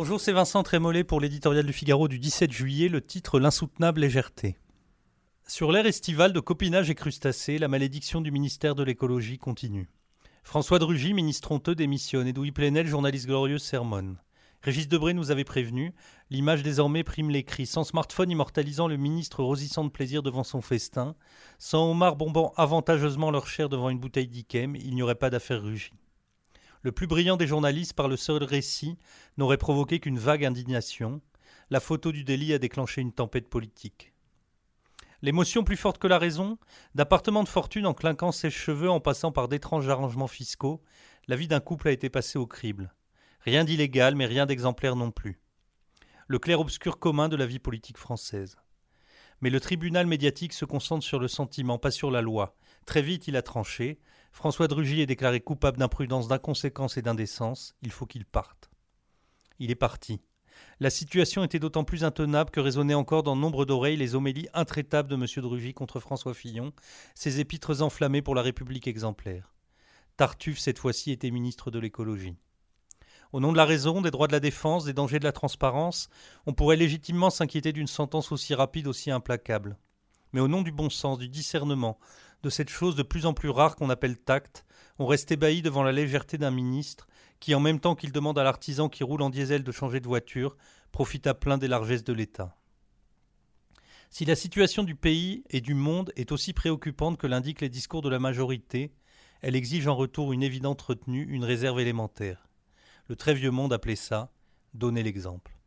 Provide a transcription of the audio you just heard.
Bonjour, c'est Vincent Trémollet pour l'éditorial du Figaro du 17 juillet, le titre L'insoutenable légèreté. Sur l'ère estivale de copinage et crustacés, la malédiction du ministère de l'écologie continue. François Drugy, ministre honteux, démissionne. Edoui Plenel, journaliste glorieuse, sermonne. Régis Debray nous avait prévenu, l'image désormais prime les cris, sans smartphone immortalisant le ministre rosissant de plaisir devant son festin, sans homards bombant avantageusement leur chair devant une bouteille d'Ikem, il n'y aurait pas d'affaire rugie le plus brillant des journalistes par le seul récit n'aurait provoqué qu'une vague indignation. La photo du délit a déclenché une tempête politique. L'émotion plus forte que la raison, d'appartement de fortune en clinquant ses cheveux en passant par d'étranges arrangements fiscaux, la vie d'un couple a été passée au crible. Rien d'illégal, mais rien d'exemplaire non plus. Le clair-obscur commun de la vie politique française. Mais le tribunal médiatique se concentre sur le sentiment, pas sur la loi. Très vite, il a tranché. François Drugy est déclaré coupable d'imprudence, d'inconséquence et d'indécence. Il faut qu'il parte. Il est parti. La situation était d'autant plus intenable que résonnaient encore dans nombre d'oreilles les homélies intraitables de M. Drugy contre François Fillon, ses épîtres enflammées pour la République exemplaire. Tartuffe, cette fois-ci, était ministre de l'écologie. Au nom de la raison, des droits de la défense, des dangers de la transparence, on pourrait légitimement s'inquiéter d'une sentence aussi rapide, aussi implacable. Mais au nom du bon sens, du discernement, de cette chose de plus en plus rare qu'on appelle tact, on reste ébahi devant la légèreté d'un ministre qui, en même temps qu'il demande à l'artisan qui roule en diesel de changer de voiture, profite à plein des largesses de l'État. Si la situation du pays et du monde est aussi préoccupante que l'indiquent les discours de la majorité, elle exige en retour une évidente retenue, une réserve élémentaire. Le très vieux monde appelait ça donner l'exemple.